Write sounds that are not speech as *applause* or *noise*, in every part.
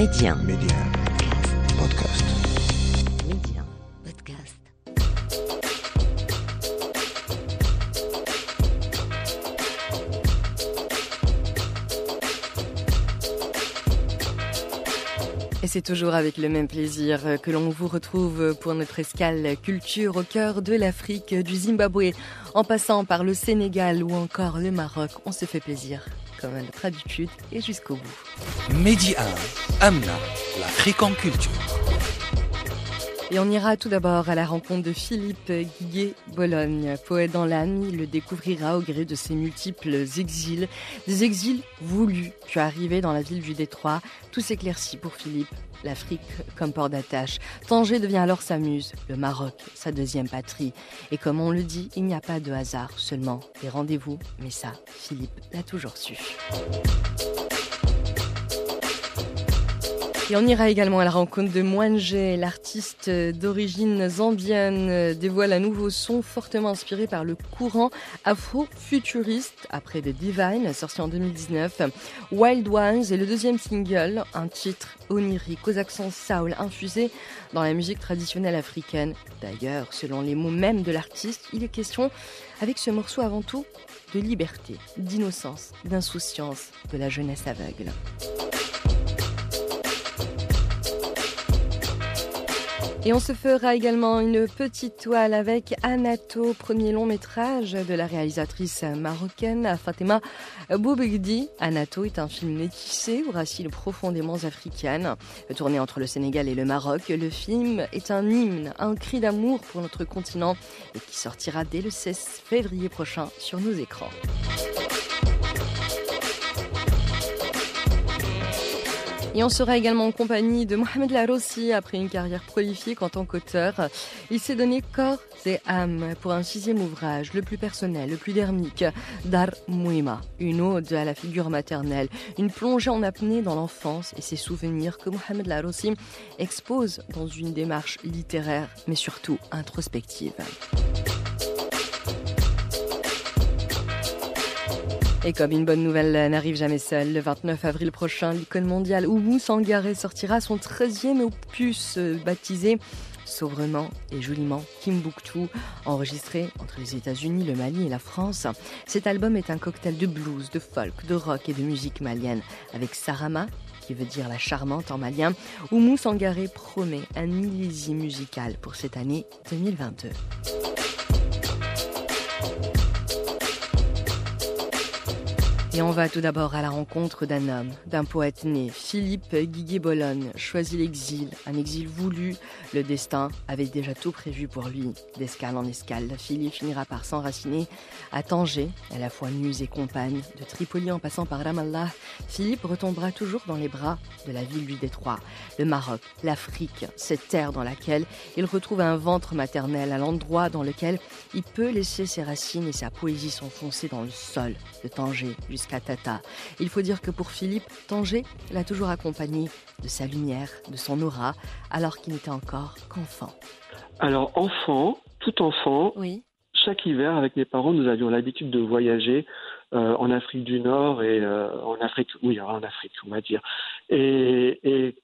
Média. Média. Podcast. Média. Podcast. Et c'est toujours avec le même plaisir que l'on vous retrouve pour notre escale culture au cœur de l'Afrique, du Zimbabwe, en passant par le Sénégal ou encore le Maroc. On se fait plaisir, comme à notre habitude, et jusqu'au bout. Midi 1, Amna, l'Afrique en culture. Et on ira tout d'abord à la rencontre de Philippe Guiguet-Bologne. Poète dans l'âme, il le découvrira au gré de ses multiples exils. Des exils voulus, puis arrivé dans la ville du Détroit. Tout s'éclaircit pour Philippe. L'Afrique comme port d'attache. Tanger devient alors sa muse, le Maroc, sa deuxième patrie. Et comme on le dit, il n'y a pas de hasard, seulement des rendez-vous. Mais ça, Philippe l'a toujours su. Et on ira également à la rencontre de Mwanje, l'artiste d'origine zambienne, dévoile un nouveau son fortement inspiré par le courant afro-futuriste après The Divine, sorti en 2019. Wild Ones est le deuxième single, un titre onirique aux accents soul infusés dans la musique traditionnelle africaine. D'ailleurs, selon les mots mêmes de l'artiste, il est question avec ce morceau avant tout de liberté, d'innocence, d'insouciance, de la jeunesse aveugle. Et on se fera également une petite toile avec Anato, premier long métrage de la réalisatrice marocaine Fatima Boubegdi. Anato est un film métissé aux racines profondément africaines. Tourné entre le Sénégal et le Maroc, le film est un hymne, un cri d'amour pour notre continent et qui sortira dès le 16 février prochain sur nos écrans. Et on sera également en compagnie de Mohamed Larossi après une carrière prolifique en tant qu'auteur. Il s'est donné corps et âme pour un sixième ouvrage, le plus personnel, le plus dermique, Dar Mouima, une ode à la figure maternelle, une plongée en apnée dans l'enfance et ses souvenirs que Mohamed Larossi expose dans une démarche littéraire mais surtout introspective. Et comme une bonne nouvelle n'arrive jamais seule, le 29 avril prochain, l'icône mondiale Oumou Sangaré sortira son 13e opus euh, baptisé Sauvrement et joliment Kimbuktu, enregistré entre les États-Unis, le Mali et la France. Cet album est un cocktail de blues, de folk, de rock et de musique malienne, avec Sarama, qui veut dire la charmante en malien. Oumou Sangaré promet un millésime musical pour cette année 2022. Et on va tout d'abord à la rencontre d'un homme, d'un poète né, Philippe Guiguet-Bologne, choisit l'exil, un exil voulu. Le destin avait déjà tout prévu pour lui. D'escale en escale, Philippe finira par s'enraciner à Tanger, à la fois muse et compagne, de Tripoli en passant par Ramallah. Philippe retombera toujours dans les bras de la ville du Détroit, le Maroc, l'Afrique, cette terre dans laquelle il retrouve un ventre maternel, à l'endroit dans lequel il peut laisser ses racines et sa poésie s'enfoncer dans le sol de Tanger jusqu'à Tata. Il faut dire que pour Philippe, Tanger l'a toujours accompagné de sa lumière, de son aura, alors qu'il n'était encore qu'enfant. Alors, enfant, tout enfant, Oui. chaque hiver, avec mes parents, nous avions l'habitude de voyager euh, en Afrique du Nord et euh, en Afrique, oui, en Afrique, on va dire. Et, et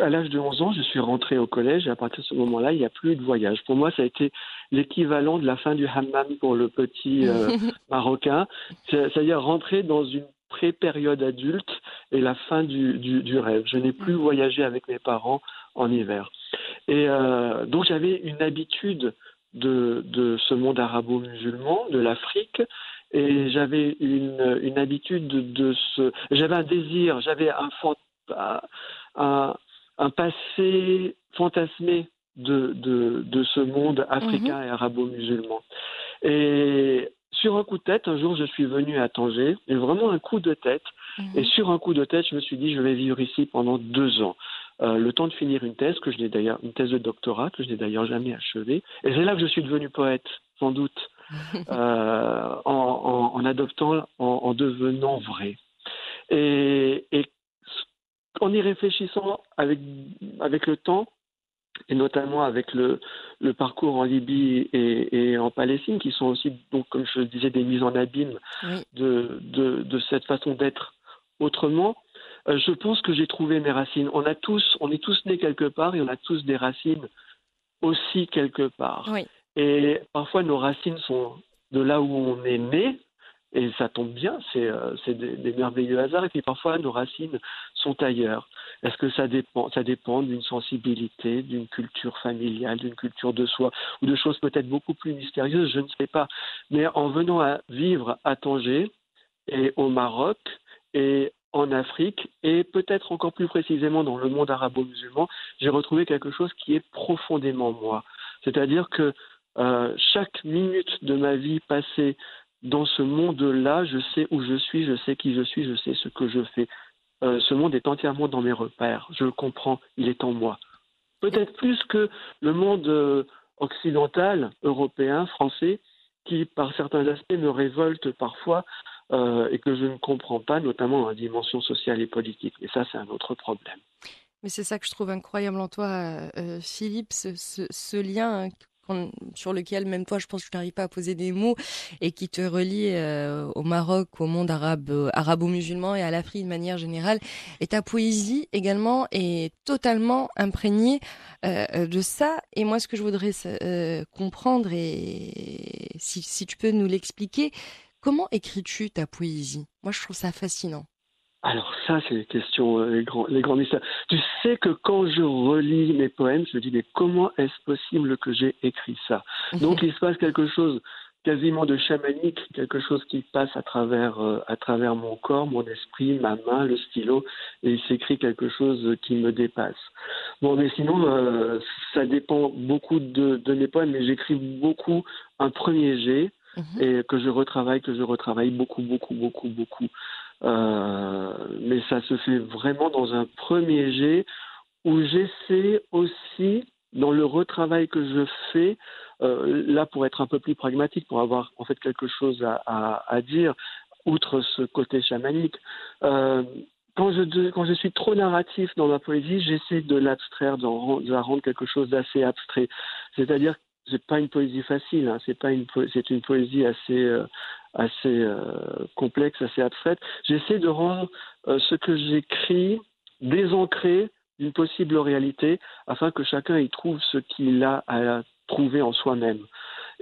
à l'âge de 11 ans, je suis rentré au collège et à partir de ce moment-là, il n'y a plus de voyage. Pour moi, ça a été l'équivalent de la fin du hammam pour le petit euh, *laughs* marocain, C'est- c'est-à-dire rentrer dans une pré-période adulte et la fin du, du, du rêve. Je n'ai plus voyagé avec mes parents en hiver. Et euh, donc j'avais une habitude de, de ce monde arabo-musulman, de l'Afrique, et j'avais une, une habitude de, de ce... J'avais un désir, j'avais un, fan- un, un passé fantasmé de, de, de ce monde africain et arabo-musulman. Et sur un coup de tête, un jour, je suis venu à Tanger, et vraiment un coup de tête. Et sur un coup de tête, je me suis dit, je vais vivre ici pendant deux ans. Euh, le temps de finir une thèse, que je n'ai d'ailleurs, une thèse de doctorat, que je n'ai d'ailleurs jamais achevée. Et c'est là que je suis devenu poète, sans doute, *laughs* euh, en, en, en adoptant, en, en devenant vrai. Et, et en y réfléchissant avec, avec le temps, et notamment avec le, le parcours en Libye et, et en Palestine, qui sont aussi, donc, comme je le disais, des mises en abîme Oui. de, de, de cette façon d'être autrement, euh, je pense que j'ai trouvé mes racines. On a tous, on est tous nés quelque part et on a tous des racines aussi quelque part. Oui. Et parfois nos racines sont de là où on est né, et ça tombe bien, c'est euh, des, merveilleux hasards. Et puis parfois, nos racines sont ailleurs. Est-ce que ça dépend Ça dépend d'une sensibilité, d'une culture familiale, d'une culture de soi, ou de choses peut-être beaucoup plus mystérieuses, je ne sais pas. Mais en venant à vivre à Tanger et au Maroc et en Afrique, et peut-être encore plus précisément dans le monde arabo-musulman, j'ai retrouvé quelque chose qui est profondément moi. C'est-à-dire que euh, chaque minute de ma vie passée dans ce monde-là, je sais où je suis, je sais qui je suis, je sais ce que je fais. Euh, ce monde est entièrement dans mes repères. Je le comprends, il est en moi. Peut-être plus que le monde euh, occidental, européen, français, qui par certains aspects me révolte parfois euh, et que je ne comprends pas, notamment dans la dimension sociale et politique. Et ça, c'est un autre problème. Mais c'est ça que je trouve incroyable en toi, Philippe, ce, lien sur lequel même toi, je pense que tu n'arrives pas à poser des mots et qui te relie euh, au Maroc, au monde arabe, euh, arabo-musulman et à l'Afrique de manière générale. Et ta poésie également est totalement imprégnée euh, de ça. Et moi, ce que je voudrais comprendre et si, si tu peux nous l'expliquer, comment écris-tu ta poésie? Moi, je trouve ça fascinant. Alors ça, c'est les questions, euh, les grands, les grands mystères. Tu sais que quand je relis mes poèmes, je me dis mais comment est-ce possible que j'ai écrit ça? Donc *laughs* il se passe quelque chose quasiment de chamanique, quelque chose qui passe à travers, euh, à travers mon corps, mon esprit, ma main, le stylo, et il s'écrit quelque chose qui me dépasse. Bon, mais sinon, euh, ça dépend beaucoup de, de mes poèmes, mais j'écris beaucoup un premier jet, mhm. et que je retravaille, que je retravaille beaucoup, beaucoup, beaucoup, beaucoup. Euh, mais ça se fait vraiment dans un premier jet où j'essaie aussi, dans le retravail que je fais, euh, là pour être un peu plus pragmatique, pour avoir en fait quelque chose à, dire, outre ce côté chamanique, euh, quand je, quand je suis trop narratif dans ma poésie, j'essaie de l'abstraire, de la rendre quelque chose d'assez abstrait. C'est-à-dire c'est pas une poésie facile, hein, c'est une une poésie assez assez euh, complexe, assez abstraite. J'essaie de rendre euh, ce que j'écris désancré d'une possible réalité, afin que chacun y trouve ce qu'il a à trouver en soi-même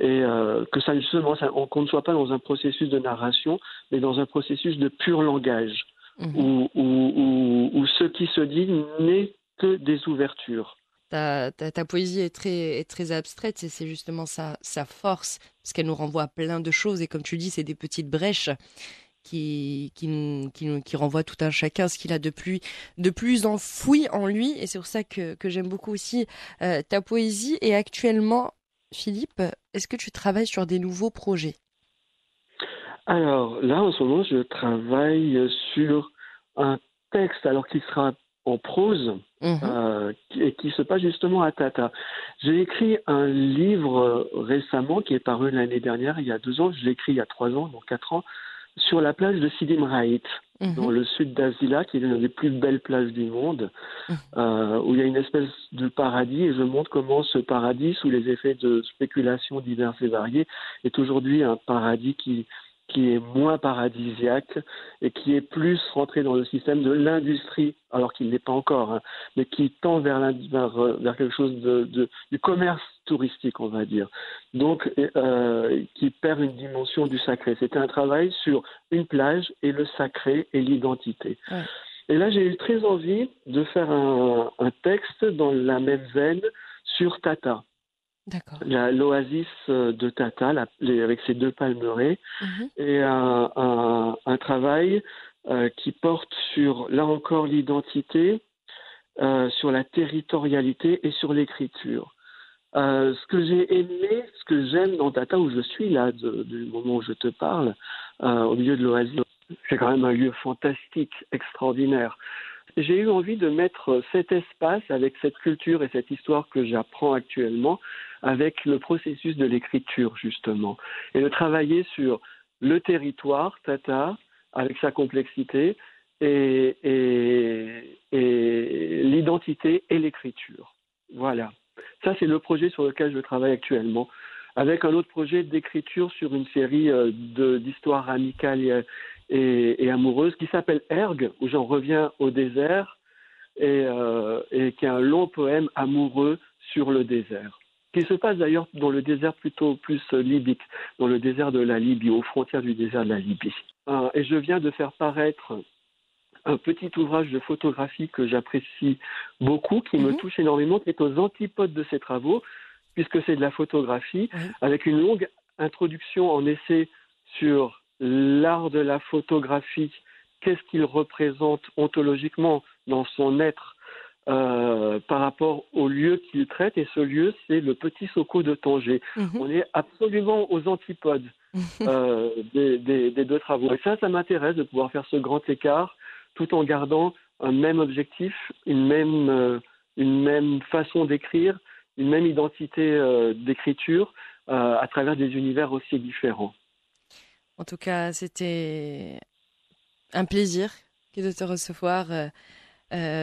et que ça justement qu'on ne soit pas dans un processus de narration, mais dans un processus de pur langage, mmh. où, où, où, ce qui se dit n'est que des ouvertures. Ta, ta, poésie est très, est très abstraite et c'est justement sa, sa force, parce qu'elle nous renvoie à plein de choses. Et comme tu dis, c'est des petites brèches qui, qui, qui, qui renvoient tout un chacun ce qu'il a de plus, de plus enfoui en lui. Et c'est pour ça que, que j'aime beaucoup aussi euh, ta poésie. Et actuellement, Philippe, est-ce que tu travailles sur des nouveaux projets? Alors là, en ce moment, je travaille sur un texte alors qui sera en prose mhm. euh, et qui se passe justement à Tata. J'ai écrit un livre récemment qui est paru l'année dernière, il y a deux ans, je l'ai écrit il y a trois ans, donc quatre ans, sur la plage de Sidi Mraït, mhm. dans le sud d'Azila, qui est l'une des plus belles plages du monde, mhm. euh, où il y a une espèce de paradis, et je montre comment ce paradis, sous les effets de spéculations diverses et variées, est aujourd'hui un paradis qui qui est moins paradisiaque et qui est plus rentré dans le système de l'industrie, alors qu'il n'est pas encore, hein, mais qui tend vers, vers, vers, quelque chose de, de, du commerce touristique, on va dire. Donc, euh, qui perd une dimension du sacré. C'était un travail sur une plage et le sacré et l'identité. Ouais. Et là, j'ai eu très envie de faire un, un texte dans la même veine sur Tata l'oasis euh, de Tata avec ses deux palmeraies mhm. et un, un, un travail euh, qui porte sur, là encore, l'identité, euh, sur la territorialité et sur l'écriture. Euh, ce que j'ai aimé, ce que j'aime dans Tata, où je suis là, de, du moment où je te parle, au milieu de l'oasis, c'est quand même un lieu fantastique, extraordinaire j'ai eu envie de mettre cet espace avec cette culture et cette histoire que j'apprends actuellement avec le processus de l'écriture justement et de travailler sur le territoire Tata avec sa complexité et l'identité et l'écriture. Voilà. Ça, c'est le projet sur lequel je travaille actuellement, avec un autre projet d'écriture sur une série euh, d'histoires amicales et, amoureuse qui s'appelle Erg, où j'en reviens au désert, et, et qui est un long poème amoureux sur le désert qui se passe d'ailleurs dans le désert plutôt plus libique, dans le désert de la Libye, aux frontières du désert de la Libye. et je viens de faire paraître un petit ouvrage de photographie que j'apprécie beaucoup, qui me mhm. touche énormément, qui est aux antipodes de ces travaux, puisque c'est de la photographie, avec une longue introduction en essai sur l'art de la photographie, qu'est-ce qu'il représente ontologiquement dans son être euh, par rapport au lieu qu'il traite, et ce lieu, c'est le petit Soko de Tanger. Mhm. On est absolument aux antipodes euh, des, deux travaux. Et ça, ça m'intéresse de pouvoir faire ce grand écart tout en gardant un même objectif, une même, euh, une même façon d'écrire, une même identité euh, d'écriture euh, à travers des univers aussi différents. En tout cas, c'était un plaisir de te recevoir,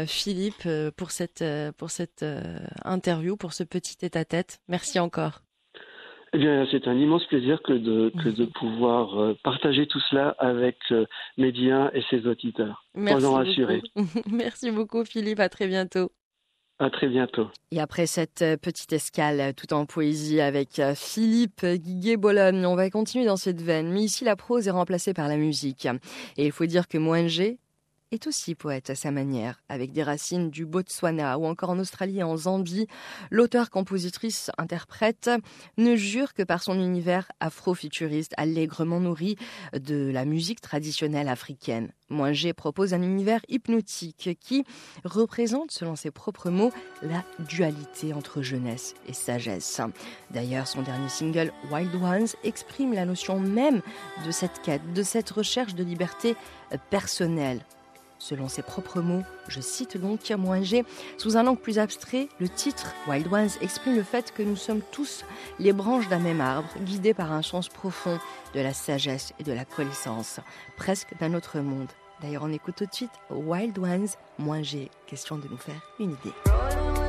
Philippe, pour cette, pour cette interview, pour ce petit tête-à-tête. Merci encore. Eh c'est un immense plaisir que de, de *laughs* pouvoir euh, partager tout cela avec euh, Médien et ses auditeurs. Merci *laughs* Merci beaucoup, Philippe. À très bientôt. À très bientôt. Et après cette euh, petite escale tout en poésie avec Philippe Guiguet-Bologne, on va continuer dans cette veine. Mais ici, la prose est remplacée par la musique. Et il faut dire que Moingé est aussi poète à sa manière, avec des racines du Botswana ou encore en Australie et en Zambie. L'auteur, compositrice, interprète ne jure que par son univers afro-futuriste allègrement nourri de la musique traditionnelle africaine. Moingé propose un univers hypnotique qui représente, selon ses propres mots, la dualité entre jeunesse et sagesse. D'ailleurs, son dernier single, Wild Ones, exprime la notion même de cette quête, de cette recherche de liberté personnelle Selon ses propres mots, je cite donc G, sous un angle plus abstrait, le titre Wild Ones exprime le fait que nous sommes tous les branches d'un même arbre, guidés par un sens profond de la sagesse et de la connaissance, presque d'un autre monde. D'ailleurs, on écoute tout de suite Wild Ones, G, question de nous faire une idée.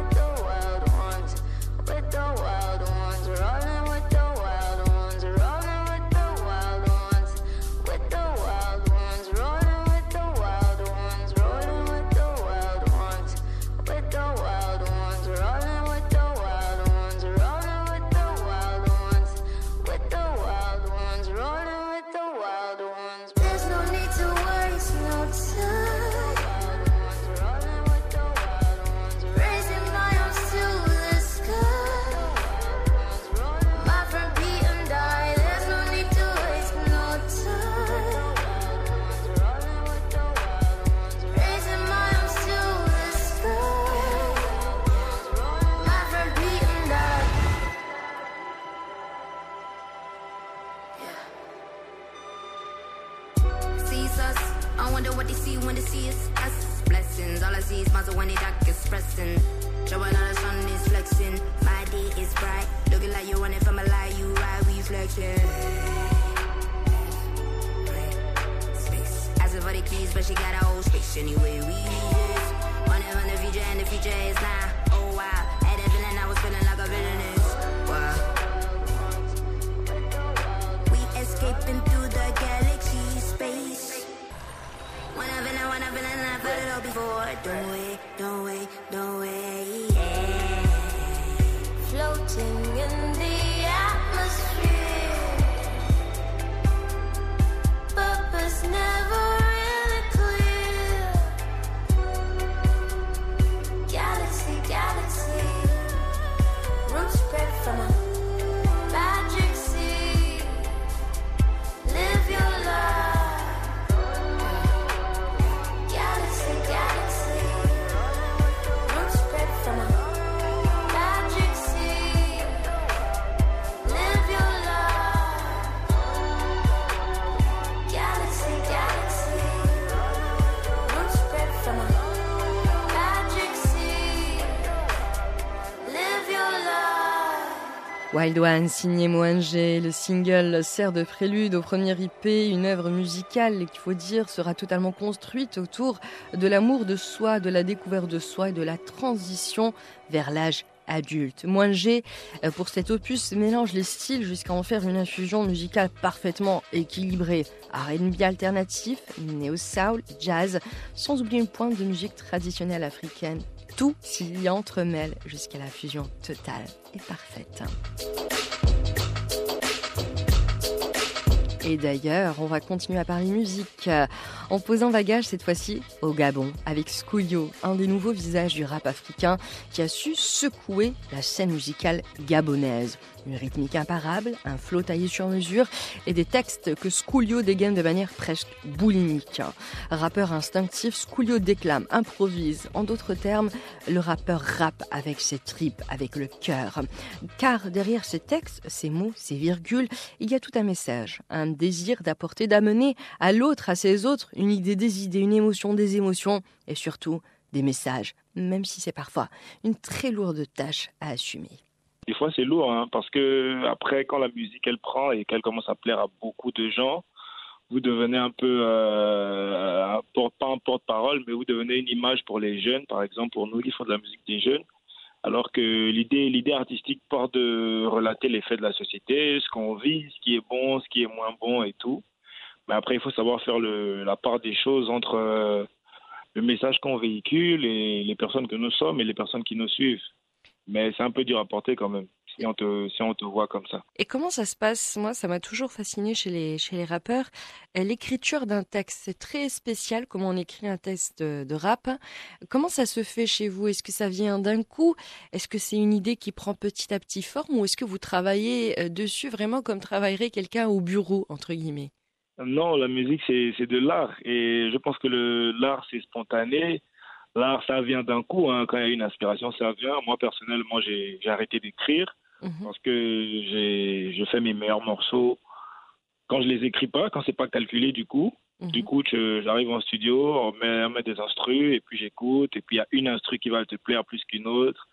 no way. Wild One, signé Moanger, le single sert de prélude au premier IP, une œuvre musicale qu'il faut dire sera totalement construite autour de l'amour de soi, de la découverte de soi et de la transition vers l'âge adulte. Moins G, euh, pour cet opus, mélange les styles jusqu'à en faire une infusion musicale parfaitement équilibrée. R&B alternatif, néo-soul, jazz, sans oublier une pointe de musique traditionnelle africaine. Tout s'y entremêle jusqu'à la fusion totale et parfaite. Et d'ailleurs, on va continuer à parler musique en posant bagage cette fois-ci au Gabon avec Skoulio, un des nouveaux visages du rap africain qui a su secouer la scène musicale gabonaise. Une rythmique imparable, un flow taillé sur mesure et des textes que Skoulio dégaine de manière presque boulimique. Rappeur instinctif, Skoulio déclame, improvise. En d'autres termes, le rappeur rappe avec ses tripes, avec le cœur. Car derrière ces textes, ces mots, ces virgules, il y a tout un message, un désir d'apporter, d'amener à l'autre, à ses autres, une idée des idées, une émotion des émotions et surtout des messages, même si c'est parfois une très lourde tâche à assumer. Des fois, c'est lourd, hein, parce que après, quand la musique elle prend et qu'elle commence à plaire à beaucoup de gens, vous devenez un peu euh, pas un porte-parole, mais vous devenez une image pour les jeunes. Par exemple, pour nous, qui font de la musique des jeunes, alors que l'idée l'idée artistique part de relater les faits de la société, ce qu'on vit, ce qui est bon, ce qui est moins bon et tout. Mais après, il faut savoir faire la part des choses entre euh, le message qu'on véhicule et les personnes que nous sommes et les personnes qui nous suivent mais c'est un peu dur à porter quand même si on te si on te voit comme ça. Et comment ça se passe? Moi, ça m'a toujours fasciné chez les chez les rappeurs. Euh, l'écriture d'un texte, c'est très spécial. Comment on écrit un texte de, rap Comment ça se fait chez vous? Est-ce que ça vient d'un coup? Est-ce que c'est une idée qui prend petit à petit forme? Ou est-ce que vous travaillez euh, dessus vraiment comme travaillerait quelqu'un au bureau entre guillemets? Non, la musique c'est c'est de l'art et je pense que le l'art c'est spontané. L'art, ça vient d'un coup. Hein. Quand il y a une inspiration, ça vient. Moi, personnellement, j'ai arrêté d'écrire mhm. parce que je fais mes meilleurs morceaux quand je les écris pas, quand c'est pas calculé du coup. Mhm. Du coup, j'arrive en studio, on met, on met des instrus et puis j'écoute. Et puis il y a une instru qui va te plaire plus qu'une autre.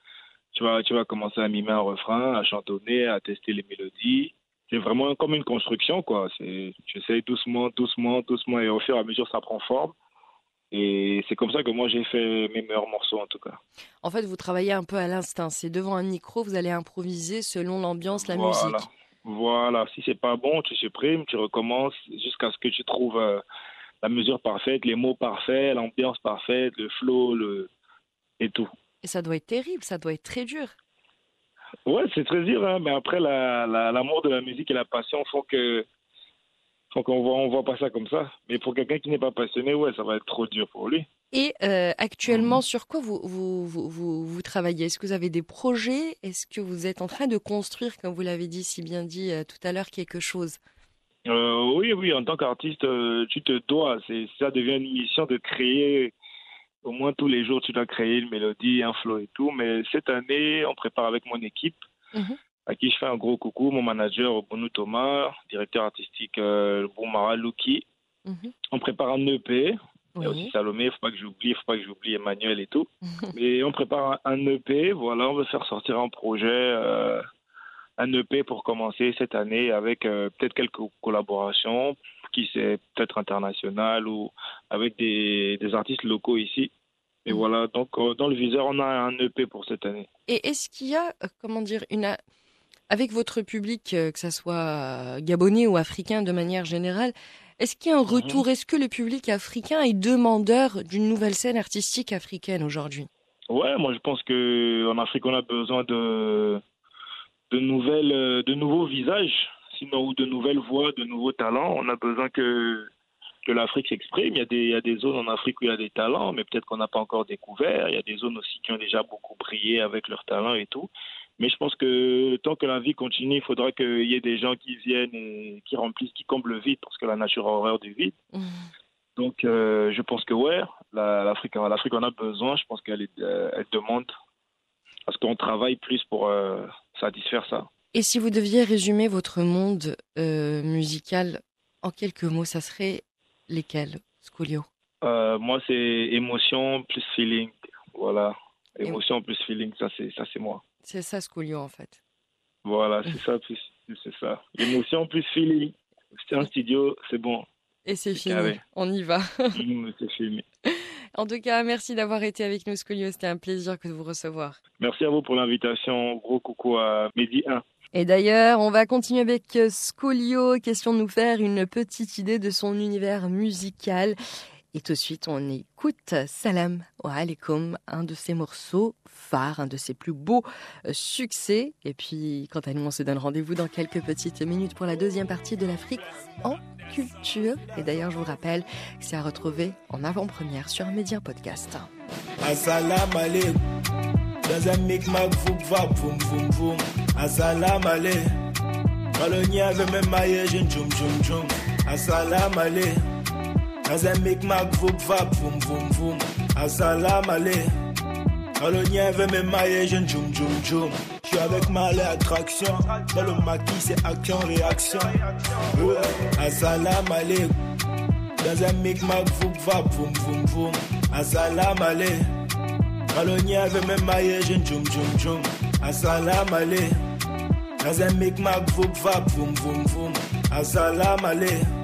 Tu vas, tu vas commencer à mimer un refrain, à chantonner, à tester les mélodies. C'est vraiment comme une construction, quoi. J'essaie doucement, doucement, doucement et au fur et à mesure, ça prend forme. Et c'est comme ça que moi j'ai fait mes meilleurs morceaux en tout cas. En fait, vous travaillez un peu à l'instinct. C'est devant un micro, vous allez improviser selon l'ambiance, la voilà. musique. Voilà. Si c'est pas bon, tu supprimes, tu recommences jusqu'à ce que tu trouves euh, la mesure parfaite, les mots parfaits, l'ambiance parfaite, le flow, le et tout. Et ça doit être terrible, ça doit être très dur. Ouais, c'est très dur, hein, mais après l'amour la, de la musique et la passion font que donc on voit, on voit pas ça comme ça. Mais pour quelqu'un qui n'est pas passionné, ouais, ça va être trop dur pour lui. Et euh, actuellement, mhm. sur quoi vous, vous, vous, vous, travaillez? Est-ce que vous avez des projets? Est-ce que vous êtes en train de construire, comme vous l'avez dit si bien dit euh, tout à l'heure, quelque chose? Euh, Oui, oui, en tant qu'artiste, tu te dois, ça devient une mission de créer, au moins tous les jours, tu dois créer une mélodie, un flow et tout. Mais cette année, on prépare avec mon équipe. Mhm à qui je fais un gros coucou, mon manager Bonou Thomas, directeur artistique euh, Boumara Luki. Mhm. On prépare un EP. Il y a aussi Salomé, il ne faut pas que j'oublie, faut pas que j'oublie Emmanuel et tout. *laughs* Mais on prépare un EP, voilà, on veut faire sortir un projet, euh, un EP pour commencer cette année avec euh, peut-être quelques collaborations, qui c'est peut-être international ou avec des, des artistes locaux ici. Et mhm. voilà, donc euh, dans le viseur, on a un EP pour cette année. Et est-ce qu'il y a, comment dire, une, avec votre public, euh, que ce soit gabonais ou africain de manière générale, est-ce qu'il y a un mhm. retour? Est-ce que le public africain est demandeur d'une nouvelle scène artistique africaine aujourd'hui? Ouais, moi je pense qu'en Afrique on a besoin de de nouvelles, euh, de nouveaux visages, sinon ou de nouvelles voix, de nouveaux talents. On a besoin que que l'Afrique s'exprime. Il y a des zones en Afrique où il y a des talents, mais peut-être qu'on n'a pas encore découvert. Il y a des zones aussi qui ont déjà beaucoup brillé avec leurs talents et tout. Mais je pense que tant que la vie continue, il faudra qu'il y ait des gens qui viennent et qui remplissent, qui comblent le vide, parce que la nature a horreur du vide. Mmh. Donc, euh, je pense que ouais, l'Afrique, l'Afrique en a besoin. Je pense qu'elle euh, elle demande à ce qu'on travaille plus pour euh, satisfaire ça. Et si vous deviez résumer votre monde musical en quelques mots, ça serait lesquels, Scolio? Moi, c'est émotion plus feeling. Voilà, émotion plus feeling, ça c'est ça c'est moi. C'est ça, Scolio, en fait. Voilà, c'est *laughs* ça, c'est ça. L'émotion plus feeling. C'est un studio, c'est bon. Et c'est fini. carré. On y va. *laughs* Mmh, c'est fini. *laughs* En tout cas, merci d'avoir été avec nous, Scolio. C'était un plaisir que de vous recevoir. Merci à vous pour l'invitation. Gros coucou à Midi 1. Et d'ailleurs, on va continuer avec euh, Scolio. Question de nous faire une petite idée de son univers musical. Et tout de suite, on écoute Salam wa alaikum, un de ses morceaux phares, un de ses plus beaux euh, succès. Et puis, quant à nous, on se donne rendez-vous dans quelques petites minutes pour la deuxième partie de l'Afrique en culture. Et d'ailleurs, je vous rappelle que c'est à retrouver en avant-première sur Média Podcast. Alaikum. Dans un micmac, vous va, boum, boum, boum. Assalam alaikum. Colonia veut me mailler, je jum, jum, jum. Je suis avec ma attraction. Dans le maquis, c'est action, réaction. Assalam alaikum. Dans un micmac, vous va, boum, boum, boum. Assalam alaikum. Colonia veut me mailler, je jum, jum, jum. Assalam. Dans un boum, boum. Assalam.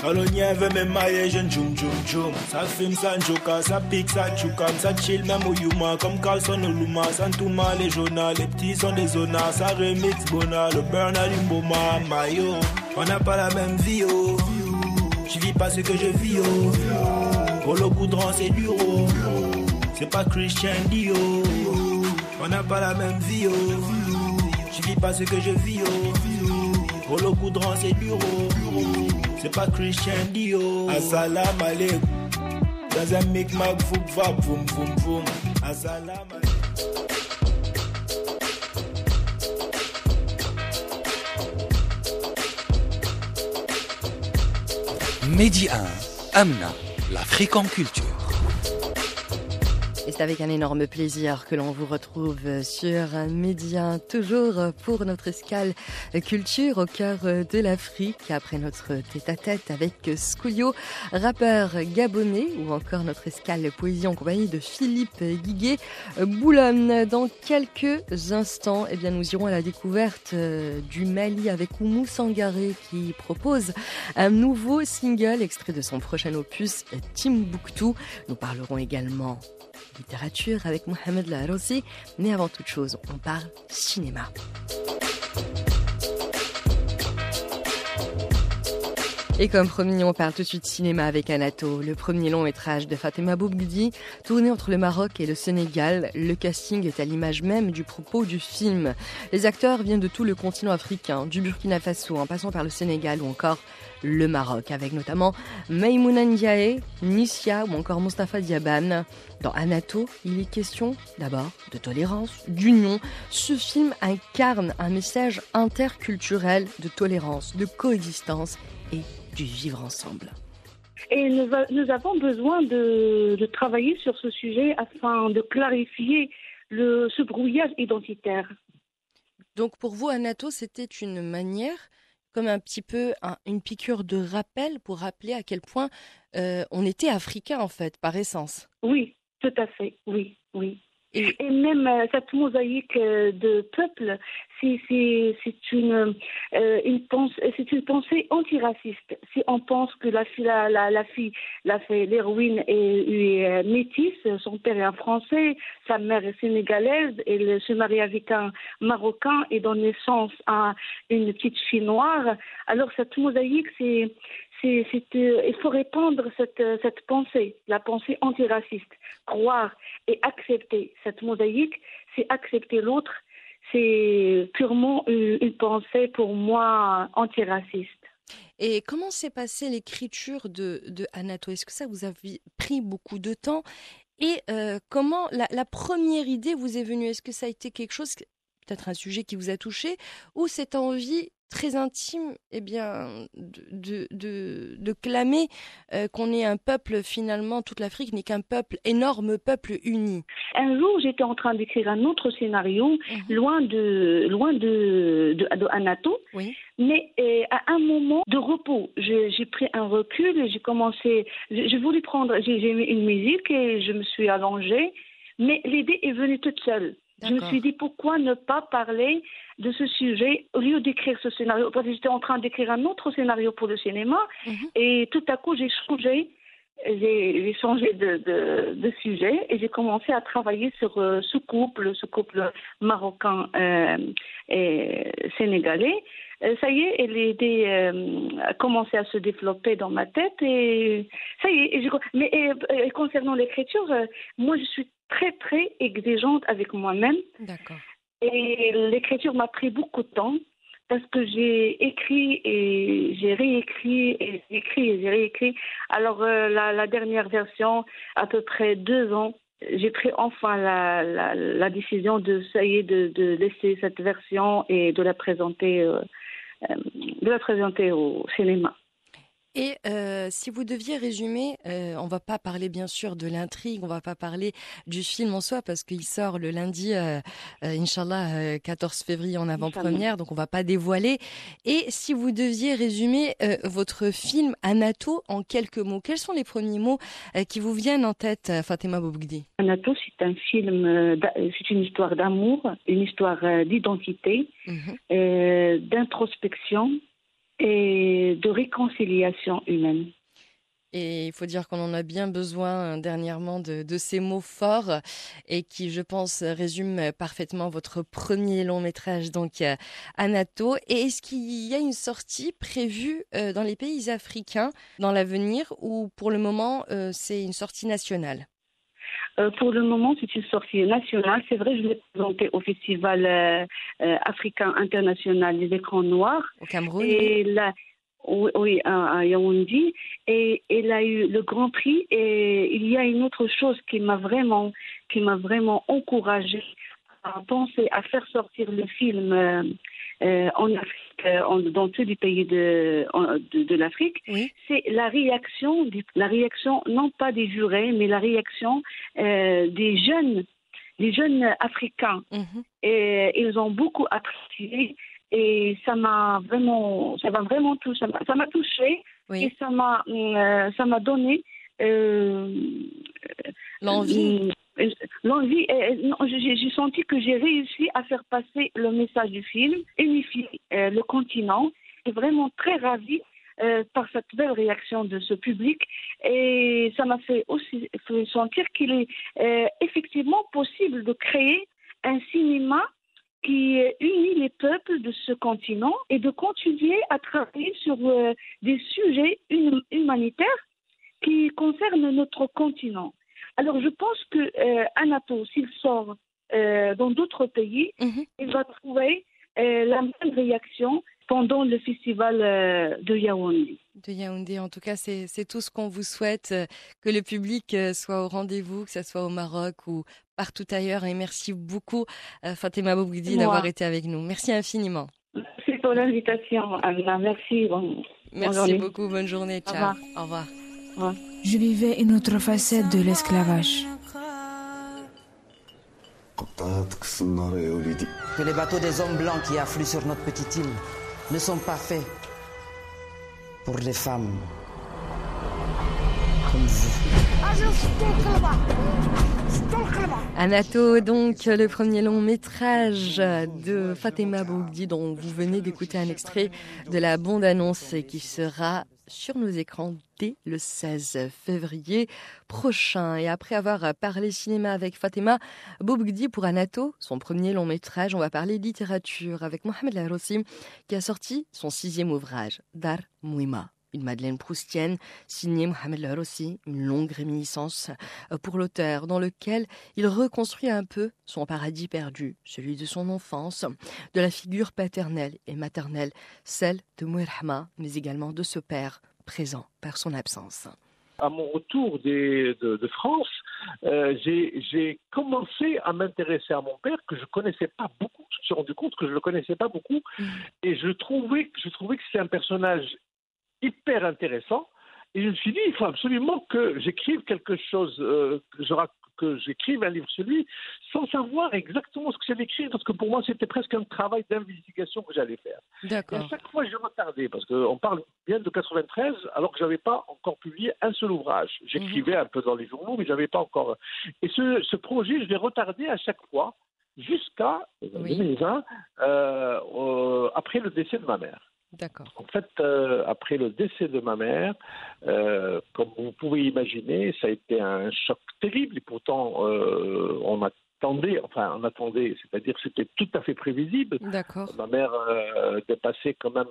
Colonia veut me mailler, je jum, jum, jum. Ça fume, ça joka, ça pique, ça choucam, ça chill, même au Yuma, comme Carlson ou Luma, Santouma, les Jonas, les petits sont des zonas, ça remix Bona, le à Limboma, Mayo. On n'a pas la même vie, oh. Je vis pas ce que je vis, oh. Pour le goudron, c'est dur, oh. C'est pas Christian Dio. On n'a pas la même vie, oh. Je vis pas ce que je vis, oh. Pour le goudron, c'est dur, oh. C'est pas Christian Dio. Assalam alaikum. Assalam. Midi 1, Amna, l'Afrique en culture. Et c'est avec un énorme plaisir que l'on vous retrouve sur Média, toujours pour notre escale culture au cœur de l'Afrique, après notre tête-à-tête avec Scoulio, rappeur gabonais, ou encore notre escale poésie en compagnie de Philippe Guiguet Boulogne. Dans quelques instants, eh bien, nous irons à la découverte du Mali avec Oumou Sangaré qui propose un nouveau single extrait de son prochain opus Timbuktu. Nous parlerons également littérature avec Mohamed Larosi, mais avant toute chose, on parle cinéma. Et comme promis, on parle tout de suite cinéma avec Anato, le premier long métrage de Fatima Boubgdi, tourné entre le Maroc et le Sénégal. Le casting est à l'image même du propos du film. Les acteurs viennent de tout le continent africain, du Burkina Faso en passant par le Sénégal ou encore le Maroc, avec notamment Maïmouna Ndiaye, Nissia ou encore Mustafa Diaban. Dans Anato, il est question d'abord de tolérance, d'union. Ce film incarne un message interculturel de tolérance, de coexistence et du vivre ensemble. Et nous, avons besoin de, de travailler sur ce sujet afin de clarifier le, ce brouillage identitaire. Donc pour vous, Anato, c'était une manière, comme un petit peu un- une piqûre de rappel pour rappeler à quel point euh, on était africain en fait, par essence. Oui, tout à fait, oui, oui. Et- Et même euh, cette mosaïque euh, de peuples, c'est une, euh, une une pensée antiraciste. Si on pense que la la, la, fille, la fille- l'héroïne est, est, euh, métisse, son père est un Français, sa mère est sénégalaise, elle se marie avec un Marocain et donne naissance à une petite fille noire. Alors cette mosaïque, c'est c'est, c'est, euh, il faut répandre cette, euh, cette pensée, la pensée antiraciste. Croire et accepter cette mosaïque, c'est accepter l'autre, c'est purement une, pensée pour moi antiraciste. Et comment s'est passée l'écriture de, de Anato Est-ce que ça vous a pris beaucoup de temps? Et euh, comment la, la première idée vous est venue? Est-ce que ça a été quelque chose, peut-être un sujet qui vous a touché, ou cette envie très intime, eh bien, de, de, de, clamer euh, qu'on est un peuple finalement, toute l'Afrique n'est qu'un peuple, énorme peuple uni. Un jour, j'étais en train d'écrire un autre scénario, Mhm. loin de, loin de, de, de Anato, Oui. mais euh, à un moment de repos, j'ai pris un recul et j'ai commencé, je, je voulais prendre, j'ai mis une musique et je me suis allongée, mais l'idée est venue toute seule. Je me suis dit pourquoi ne pas parler de ce sujet au lieu d'écrire ce scénario? Parce que j'étais en train d'écrire un autre scénario pour le cinéma Mhm. et tout à coup j'ai changé. J'ai changé de, de, de sujet et j'ai commencé à travailler sur euh, ce couple, ce couple marocain euh, et sénégalais. Euh, ça y est, elle a commencé à se développer dans ma tête et ça y est. et je- mais et, concernant l'écriture, moi je suis très très exigeante avec moi-même D'accord. et l'écriture m'a pris beaucoup de temps parce que j'ai écrit et j'ai réécrit et j'ai écrit et j'ai réécrit. Alors euh, la, la dernière version, à peu près deux ans, j'ai pris enfin la, la, la décision de ça y est de, de laisser cette version et de la présenter euh, euh, de la présenter au cinéma. Et euh, si vous deviez résumer, euh, on va pas parler bien sûr de l'intrigue, on va pas parler du film en soi parce qu'il sort le lundi, euh, euh, Inch'Allah, euh, 14 février en avant-première, donc on va pas dévoiler. Et si vous deviez résumer euh, votre film Anato en quelques mots, quels sont les premiers mots euh, qui vous viennent en tête, euh, Fatima Boubgdi Anato, c'est un film, euh, c'est une histoire d'amour, une histoire euh, d'identité, Mhm. euh, d'introspection et de réconciliation humaine. Et il faut dire qu'on en a bien besoin euh, dernièrement de, de ces mots forts et qui, je pense, résument parfaitement votre premier long métrage, donc euh, Anato. Et est-ce qu'il y a une sortie prévue euh, dans les pays africains dans l'avenir ou pour le moment euh, c'est une sortie nationale? Euh, pour le moment, c'est une sortie nationale. C'est vrai, je l'ai présenté au Festival euh, euh, africain international des écrans noirs. au Cameroun Et oui, oui, à, Yaoundé. Et elle a eu le grand prix. Et il y a une autre chose qui m'a vraiment, qui m'a vraiment encouragée à penser à faire sortir le film en Afrique, euh, en- dans tous les pays de, en- de, de l'Afrique. Oui. C'est la réaction, la réaction non pas des jurés, mais la réaction euh, des jeunes, des jeunes africains Mhm. et ils ont beaucoup apprécié et ça m'a vraiment ça m'a vraiment touché ça m'a- ça m'a touché Oui. et ça m'a euh, ça m'a donné euh, L'envie euh, l'envie euh, non, j'ai senti que j'ai réussi à faire passer le message du film unifier euh, le continent et vraiment très ravie euh, par cette belle réaction de ce public et ça m'a fait aussi fait sentir qu'il est euh, effectivement possible de créer un cinéma qui euh, unit les peuples de ce continent et de continuer à travailler sur euh, des sujets hum- humanitaires qui concernent notre continent. Alors je pense que euh, Anato, s'il sort euh, dans d'autres pays, Mhm. il va trouver euh, la même réaction pendant le festival de Yaoundé. de Yaoundé. En tout cas, c'est tout ce qu'on vous souhaite, que le public soit au rendez-vous, que ce soit au Maroc ou partout ailleurs. Et merci beaucoup, Fatima Boubgdi, Moi. d'avoir été avec nous. Merci infiniment. Merci pour l'invitation, Anna. Merci. Bon, Merci beaucoup. Bonne journée. Au Ciao. revoir. Au revoir. Je vivais une autre facette de l'esclavage. que les bateaux des hommes blancs qui affluent sur notre petite île ne sont pas faits pour des femmes comme vous. Anato, donc, le premier long métrage de Fatima Bougdi, dont vous venez d'écouter un extrait de la bande-annonce qui sera sur nos écrans dès le 16 février prochain. Et après avoir parlé cinéma avec Fatima Bougdi pour Anato, son premier long métrage, on va parler littérature avec Mohamed Larossi, qui a sorti son sixième ouvrage, Dar Mouima. Une Madeleine proustienne signée Mohamed Larossi, une longue réminiscence euh, pour l'auteur, dans lequel il reconstruit un peu son paradis perdu, celui de son enfance, de la figure paternelle et maternelle, celle de Mouirhama, mais également de ce père présent par son absence. à mon retour des- de, de France, euh, j'ai commencé à m'intéresser à mon père que je connaissais pas beaucoup. Je me suis rendu compte que je le connaissais pas beaucoup et je trouvais, je trouvais que c'était un personnage hyper intéressant. Et je me suis dit, il faut absolument que j'écrive quelque chose, euh, que j'écrive un livre sur lui, sans savoir exactement ce que j'allais écrire, parce que pour moi, c'était presque un travail d'investigation que j'allais faire. Et à chaque fois, je retardais, parce qu'on parle bien de 93, alors que je n'avais pas encore publié un seul ouvrage. J'écrivais un peu dans les journaux, mais je n'avais pas encore. Et ce, ce projet, je l'ai retardé à chaque fois. jusqu'à 2020, après le décès de ma mère. D'accord. En fait, euh, après le décès de ma mère, euh, comme vous pouvez imaginer, ça a été un choc terrible et pourtant euh, on attendait, enfin on attendait, c'est-à-dire que c'était tout à fait prévisible. D'accord. Ma mère dépassait quand même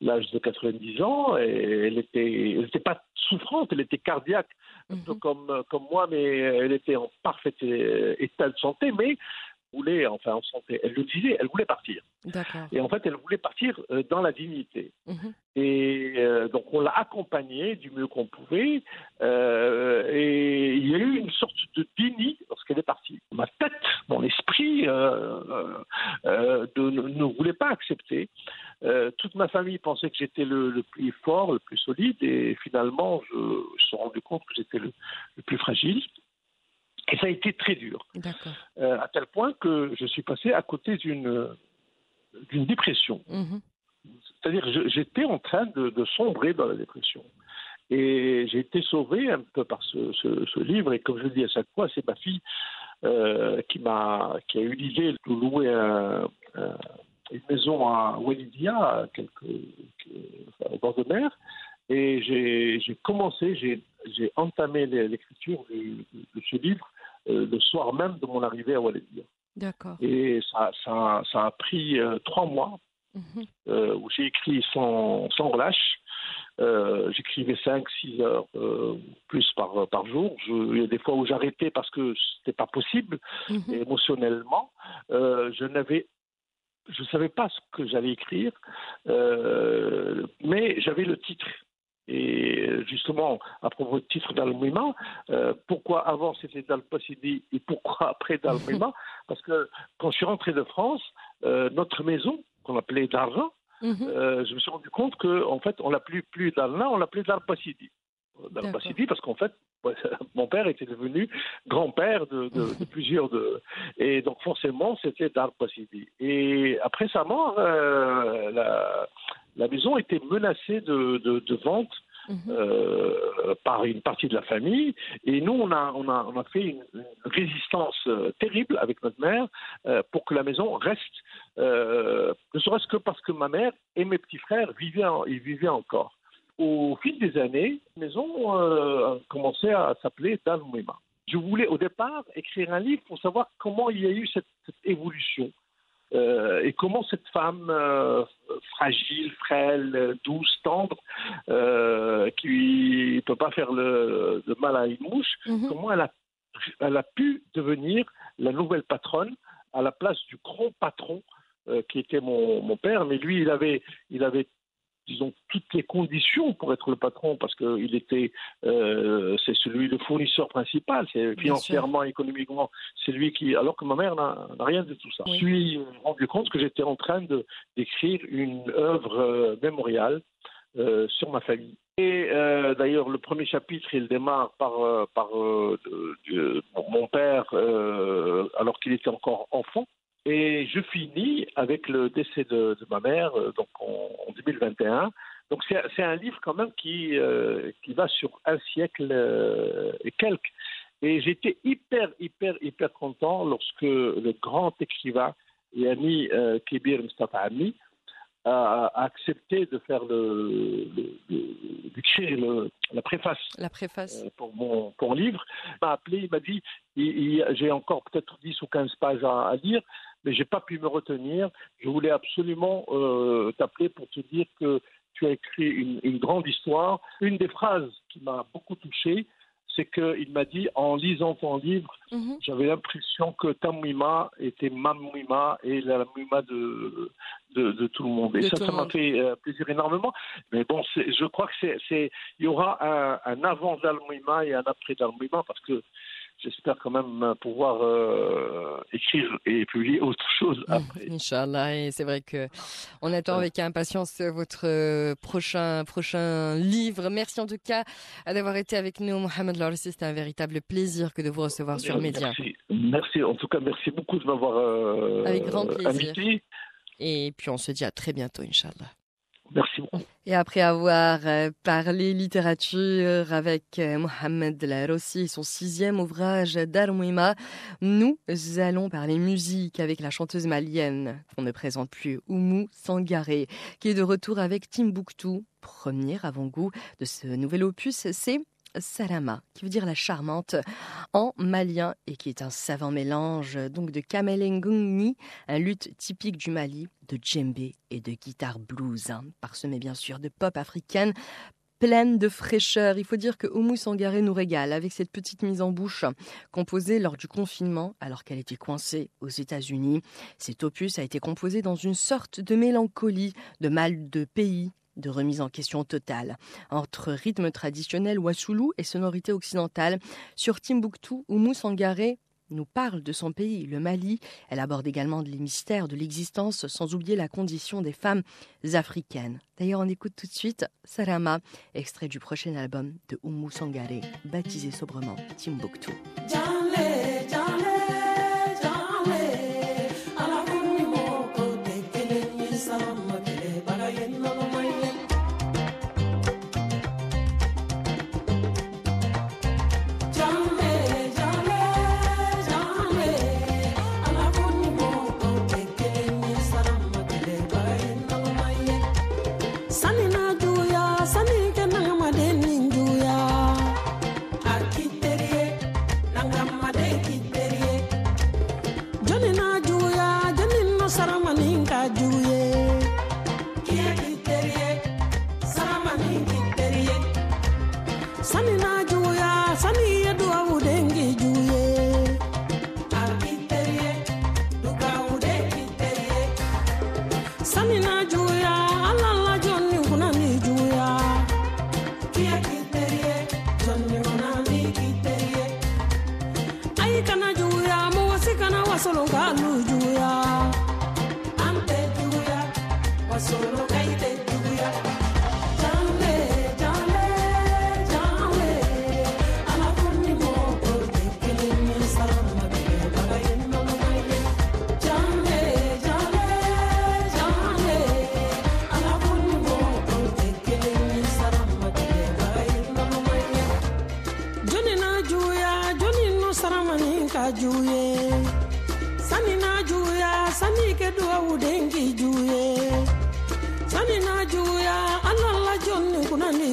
l'âge de 90 ans et elle était, elle n'était pas souffrante, elle était cardiaque, un peu mhm. comme, comme moi, mais elle était en parfait état de santé, mais voulait, enfin en santé, elle le disait, elle voulait partir. Et en fait, elle voulait partir euh, dans la dignité. Mhm. Et euh, donc, on l'a accompagnée du mieux qu'on pouvait. Euh, et il y a eu une sorte de déni lorsqu'elle est partie. Ma tête, mon esprit ne, voulait pas accepter. toute ma famille pensait que j'étais le, plus fort, le plus solide. Et finalement, je, me suis rendu compte que j'étais le plus fragile. Et ça a été très dur. Euh, à tel point que je suis passé à côté d'une d'une dépression. Mhm. C'est-à-dire que j'étais en train de, sombrer dans la dépression. Et j'ai été sauvé un peu par ce, ce, livre. Et comme je le dis à chaque fois, c'est ma fille euh, qui, m'a, qui a eu l'idée de louer une maison à Walidia, quelques, au bord de mer. Et j'ai, commencé, j'ai, entamé l'écriture de, ce livre euh, le soir même de mon arrivée à. D'accord. Et ça, ça, ça, a pris euh, trois mois mhm. euh, où j'ai écrit sans, sans relâche. J'écrivais 5-6 heures plus par, par jour. Je, il y a des fois où j'arrêtais parce que c'était pas possible mhm. émotionnellement. je n'avais je ne savais pas ce que j'allais écrire, mais j'avais le titre. Et justement, à propos du titre dal euh, pourquoi avant c'était Dal-Passidi et pourquoi *laughs* après dal *laughs* Parce que quand je suis rentré de France, euh, notre maison, qu'on appelait Darra, mhm. euh, je me suis rendu compte qu'en en fait, on l'appelait plus Darna, on l'appelait Dal-Passidi. Dal-Passidi parce qu'en fait, *laughs* mon père était devenu grand-père de, plusieurs de et donc forcément c'était Dal-Passidi. Et après sa mort, la, la maison était menacée de, de, vente mhm. euh, par une partie de la famille. Et nous, on a, on a, on a fait une, résistance euh, terrible avec notre mère euh, pour que la maison reste, ne serait-ce que parce que ma mère et mes petits frères vivaient, ils vivaient encore. Au fil des années, la maison a commencé à s'appeler Dalmouima. Je voulais au départ écrire un livre pour savoir comment il y a eu cette évolution. Euh, et comment cette femme euh, fragile, frêle, douce, tendre, euh, qui ne peut pas faire le, mal à une mouche, mhm. comment elle a, elle a pu devenir la nouvelle patronne à la place du grand patron qui était mon, mon, père, mais lui, il avait, il avait disons, toutes les conditions pour être le patron, parce qu'il était, euh, c'est celui le fournisseur principal, c'est financièrement, économiquement, c'est lui qui, alors que ma mère n'a rien de tout ça. Je me suis rendu compte que j'étais en train d'écrire une œuvre euh, mémoriale euh, sur ma famille. Et d'ailleurs, le premier chapitre, il démarre par, par mon père, alors qu'il était encore enfant. Et je finis avec le décès de, ma mère, euh, donc en, 2021. Donc c'est un livre quand même qui, euh, qui va sur un siècle euh, et quelques. Et j'étais hyper, hyper, hyper content lorsque le grand écrivain et ami Kibir Mustafa Ami a, accepté de faire le, le, la préface, la préface. pour mon pour livre. Il m'a appelé, il m'a dit j'ai encore peut-être 10 ou 15 pages à, à lire mais j'ai pas pu me retenir. Je voulais absolument euh, t'appeler pour te dire que tu as écrit une, grande histoire. Une des phrases qui m'a beaucoup touché, c'est qu'il m'a dit, en lisant ton livre, mhm. j'avais l'impression que ta Mouima était ma Mouima et la Mouima de, de, tout le monde. Et ça, ça m'a fait euh, plaisir énormément. Mais bon, je crois que c'est, il y aura un, un avant d'Al-Mouima et un après d'Al-Mouima parce que j'espère quand même pouvoir euh, écrire et publier autre chose mmh, après. Inch'Allah, et c'est vrai que on attend avec impatience votre euh, prochain prochain livre. Merci en tout cas d'avoir été avec nous, Mohamed Lorsi. C'était un véritable plaisir que de vous recevoir sur Média. Merci. merci. En tout cas, merci beaucoup de m'avoir euh, avec grand plaisir. Et puis on se dit à très bientôt, Inch'Allah. Merci. Et après avoir euh, parlé littérature avec euh, Mohamed Larossi et son sixième ouvrage Darmouima, nous allons parler musique avec la chanteuse malienne qu'on ne présente plus, Oumou Sangaré, qui est de retour avec Timbuktu. Premier avant-goût de ce nouvel opus, c'est Salama, qui veut dire la charmante en malien et qui est un savant mélange donc de kamelenguni, un luth typique du Mali, de djembé et de guitare blues, hein, parsemé bien sûr de pop africaine pleine de fraîcheur. Il faut dire que Oumou Sangaré nous régale avec cette petite mise en bouche composée lors du confinement alors qu'elle était coincée aux États-Unis. Cet opus a été composé dans une sorte de mélancolie, de mal de pays de remise en question totale. Entre rythme traditionnel wassoulou et sonorité occidentale, sur Timbuktu, Oumou Sangaré nous parle de son pays, le Mali. Elle aborde également les mystères de l'existence, sans oublier la condition des femmes africaines. D'ailleurs, on écoute tout de suite Sarama, extrait du prochain album de Oumou Sangaré, baptisé sobrement Timbuktu.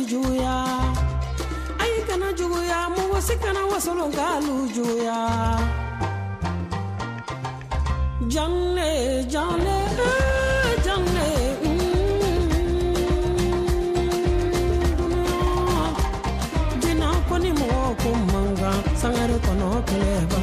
juguya ayi kana juguya mɔgɔ si kana wasolon k'alu juguya janle janle ah, janle. Mm. Sangare kono kule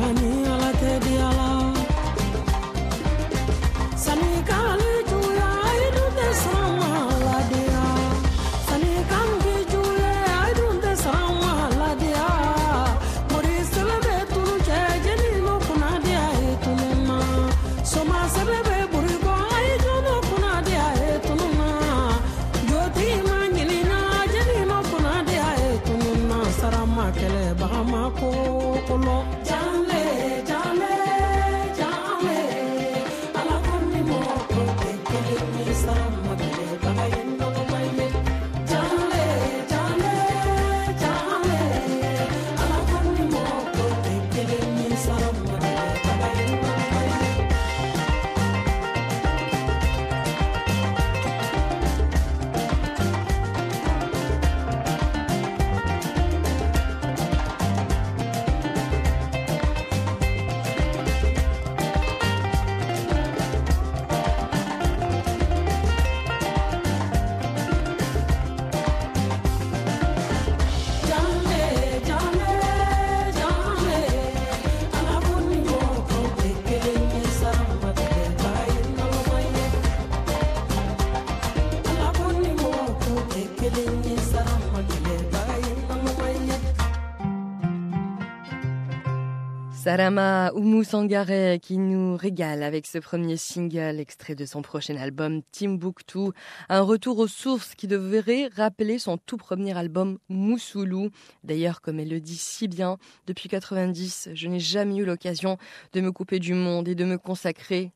Sarama Oumou Sangaré qui nous régale avec ce premier single extrait de son prochain album Timbuktu, un retour aux sources qui devrait rappeler son tout premier album Moussoulou. D'ailleurs, comme elle le dit si bien, depuis 90, je n'ai jamais eu l'occasion de me couper du monde et de me consacrer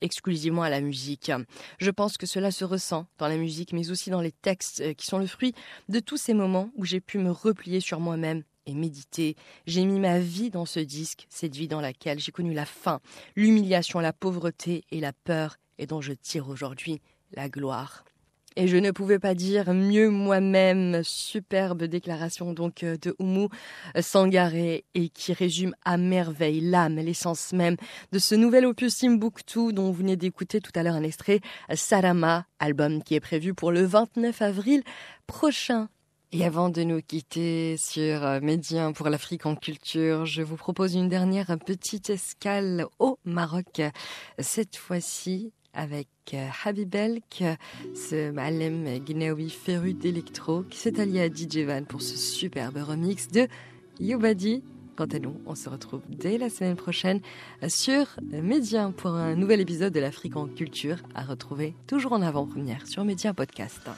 exclusivement à la musique. Je pense que cela se ressent dans la musique, mais aussi dans les textes qui sont le fruit de tous ces moments où j'ai pu me replier sur moi-même et méditer. J'ai mis ma vie dans ce disque, cette vie dans laquelle j'ai connu la faim, l'humiliation, la pauvreté et la peur, et dont je tire aujourd'hui la gloire. Et je ne pouvais pas dire mieux moi-même. Superbe déclaration donc euh, de Oumou Sangaré et qui résume à merveille l'âme, l'essence même de ce nouvel opus Timbuktu dont vous venez d'écouter tout à l'heure un extrait Sarama, album qui est prévu pour le 29 avril prochain. Et avant de nous quitter sur euh, Médien pour l'Afrique en culture, je vous propose une dernière petite escale au Maroc. Cette fois-ci avec euh, Habibelk, ce Malem Gnawi féru d'électro qui s'est allié à DJ Van pour ce superbe remix de Yubadi. Quant à nous, on se retrouve dès la semaine prochaine sur Média pour un nouvel épisode de l'Afrique en culture à retrouver toujours en avant-première sur Média Podcast.